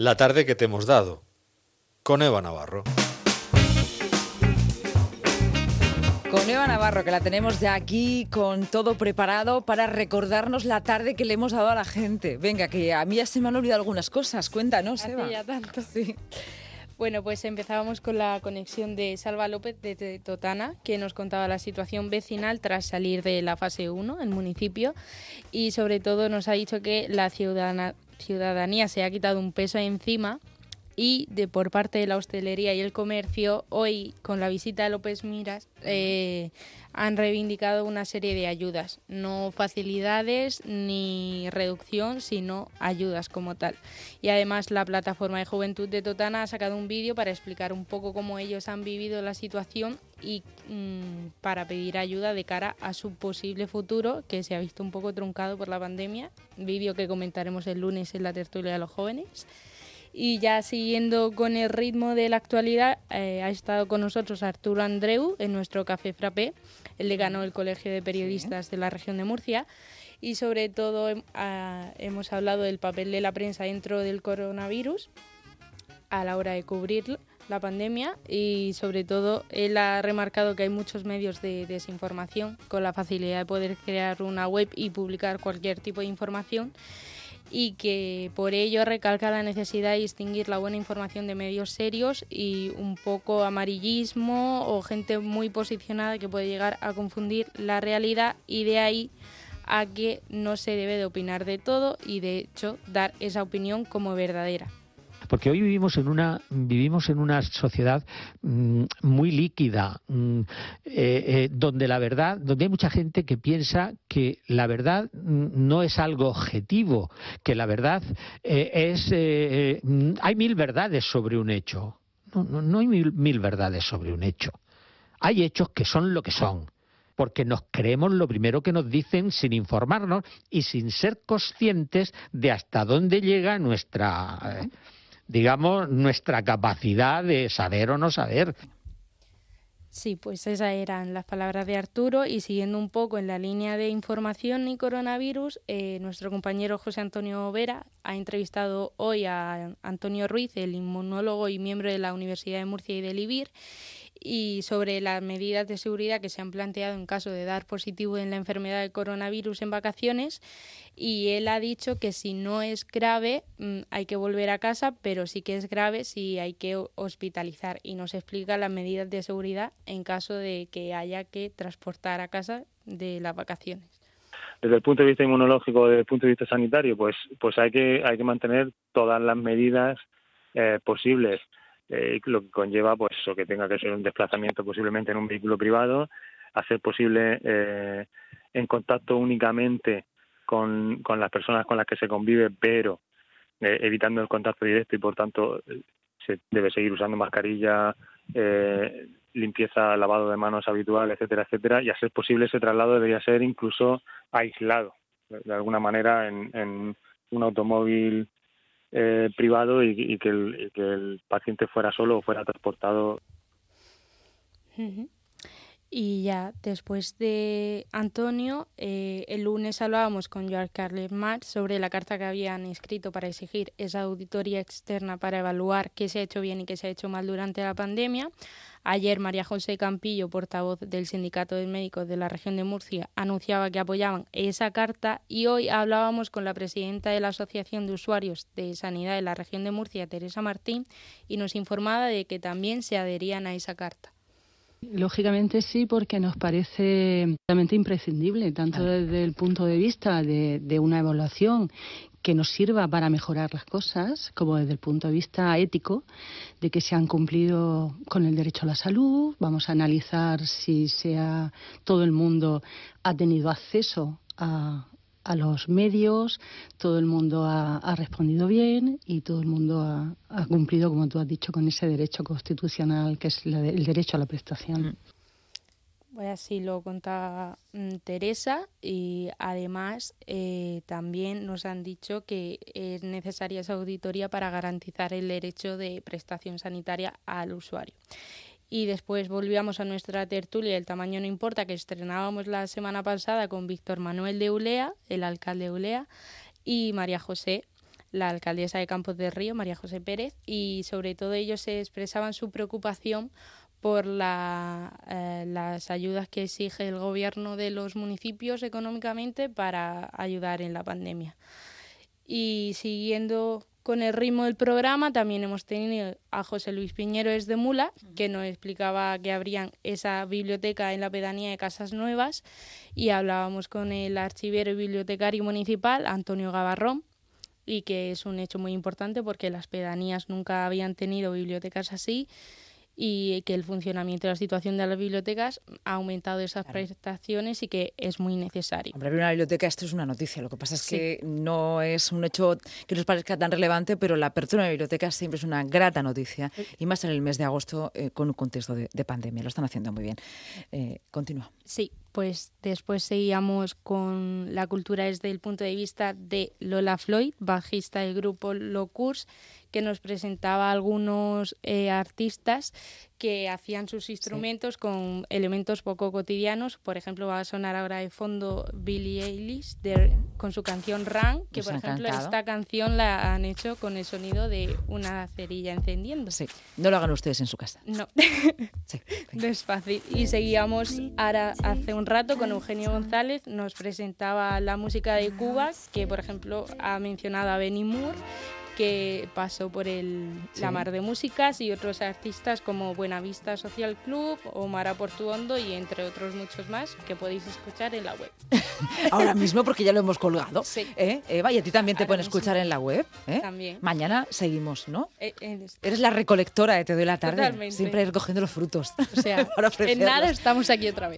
La tarde que te hemos dado, con Eva Navarro. Con Eva Navarro, que la tenemos ya aquí con todo preparado para recordarnos la tarde que le hemos dado a la gente. Venga, que a mí ya se me han olvidado algunas cosas. Cuéntanos, Hace Eva. ya tanto. Sí. Bueno, pues empezábamos con la conexión de Salva López de Totana, que nos contaba la situación vecinal tras salir de la fase 1, el municipio, y sobre todo nos ha dicho que la ciudadana- ciudadanía se ha quitado un peso encima y de por parte de la hostelería y el comercio, hoy con la visita de López Miras, eh, han reivindicado una serie de ayudas, no facilidades ni reducción, sino ayudas como tal. Y además la plataforma de juventud de Totana ha sacado un vídeo para explicar un poco cómo ellos han vivido la situación y mm, para pedir ayuda de cara a su posible futuro, que se ha visto un poco truncado por la pandemia. Vídeo que comentaremos el lunes en la tertulia de los jóvenes. Y ya siguiendo con el ritmo de la actualidad, eh, ha estado con nosotros Arturo Andreu en nuestro Café Frappé, el decano del Colegio de Periodistas de la región de Murcia. Y sobre todo ah, hemos hablado del papel de la prensa dentro del coronavirus a la hora de cubrir la pandemia y sobre todo él ha remarcado que hay muchos medios de desinformación con la facilidad de poder crear una web y publicar cualquier tipo de información y que por ello recalca la necesidad de distinguir la buena información de medios serios y un poco amarillismo o gente muy posicionada que puede llegar a confundir la realidad y de ahí a que no se debe de opinar de todo y de hecho dar esa opinión como verdadera. Porque hoy vivimos en una vivimos en una sociedad mm, muy líquida, mm, eh, eh, donde la verdad, donde hay mucha gente que piensa que la verdad mm, no es algo objetivo, que la verdad eh, es hay mil verdades sobre un hecho. No, no, no hay mil, verdades sobre un hecho. Hay hechos que son lo que son porque nos creemos lo primero que nos dicen sin informarnos y sin ser conscientes de hasta dónde llega nuestra, digamos, nuestra capacidad de saber o no saber. Sí, pues esas eran las palabras de Arturo y siguiendo un poco en la línea de información y coronavirus, eh, nuestro compañero José Antonio Vera ha entrevistado hoy a Antonio Ruiz, el inmunólogo y miembro de la Universidad de Murcia y del IBIR, y sobre las medidas de seguridad que se han planteado en caso de dar positivo en la enfermedad de coronavirus en vacaciones. Y él ha dicho que si no es grave mm, hay que volver a casa, pero sí que es grave si hay que ho- hospitalizar. Y nos explica las medidas de seguridad en caso de que haya que transportar a casa de las vacaciones. desde el punto de vista inmunológico, desde el punto de vista sanitario, pues, pues hay que hay que mantener todas las medidas eh, posibles, eh, lo que conlleva pues eso, que tenga que ser un desplazamiento posiblemente en un vehículo privado, hacer posible eh, en contacto únicamente con, con las personas con las que se convive, pero eh, evitando el contacto directo y por tanto se debe seguir usando mascarilla, eh, limpieza, lavado de manos habitual, etcétera, etcétera, y a ser posible ese traslado debería ser incluso aislado, de alguna manera, en, en un automóvil eh, privado y, y que el, que el paciente fuera solo o fuera transportado. Y ya después de Antonio, eh, el lunes hablábamos con George Carles Marx sobre la carta que habían escrito para exigir esa auditoría externa para evaluar qué se ha hecho bien y qué se ha hecho mal durante la pandemia. Ayer María José Campillo, portavoz del Sindicato de Médicos de la región de Murcia, anunciaba que apoyaban esa carta y hoy hablábamos con la presidenta de la Asociación de Usuarios de Sanidad de la región de Murcia, Teresa Martín, y nos informaba de que también se adherían a esa carta. Lógicamente sí, porque nos parece realmente imprescindible, tanto desde el punto de vista de, de una evaluación que nos sirva para mejorar las cosas, como desde el punto de vista ético, de que se han cumplido con el derecho a la salud. Vamos a analizar si sea, todo el mundo ha tenido acceso a, a los medios, todo el mundo ha, ha respondido bien y todo el mundo ha, ha cumplido, como tú has dicho, con ese derecho constitucional que es la de- el derecho a la prestación. Pues así lo contaba mm, Teresa y además eh, también nos han dicho que es necesaria esa auditoría para garantizar el derecho de prestación sanitaria al usuario. Y después volvíamos a nuestra tertulia El tamaño no importa, que estrenábamos la semana pasada con Víctor Manuel de Ulea, el alcalde de Ulea, y María José, la alcaldesa de Campos de Río, María José Pérez, y sobre todo ellos se expresaban su preocupación por eh, las ayudas que exige el gobierno de los municipios económicamente para ayudar en la pandemia. Y siguiendo con el ritmo del programa, también hemos tenido a José Luis Piñero de Mula, que nos explicaba que habrían esa biblioteca en la pedanía de Casas Nuevas, y hablábamos con el archivero y bibliotecario municipal, Antonio Gavarrón, y que es un hecho muy importante porque las pedanías nunca habían tenido bibliotecas así y que el funcionamiento y la situación de las bibliotecas ha aumentado esas prestaciones y que es muy necesario. Hombre, abrir una biblioteca, esto es una noticia. Lo que pasa es que no es un hecho que nos parezca tan relevante, pero la apertura de bibliotecas siempre es una grata noticia y más en el mes de agosto eh, con un contexto de, pandemia. Lo están haciendo muy bien. Eh, continúa. Sí, pues después seguíamos con la cultura desde el punto de vista de Lola Floyd, bajista del grupo Locurs, que nos presentaba algunos eh, artistas que hacían sus instrumentos con elementos poco cotidianos. Por ejemplo, va a sonar ahora de fondo Billie Eilish con su canción Run, que por ejemplo esta canción la han hecho con el sonido de una cerilla encendiendo. Sí, no lo hagan ustedes en su casa. No, no es fácil. Y seguíamos ahora hace un rato con Eugenio González, nos presentaba la música de Cuba, que por ejemplo ha mencionado a Benny Moore que pasó por el, la Mar de Músicas y otros artistas como Buenavista Social Club o Mara Portuondo y entre otros muchos más que podéis escuchar en la web. Ahora mismo porque ya lo hemos colgado. Sí. ¿Eh? Eva, y a ti también te pueden escuchar en la web. ¿eh? También. Mañana seguimos, ¿no? Eh, Eres la recolectora de Te doy la tarde. Totalmente. Siempre recogiendo los frutos. O sea, en nada estamos aquí otra vez.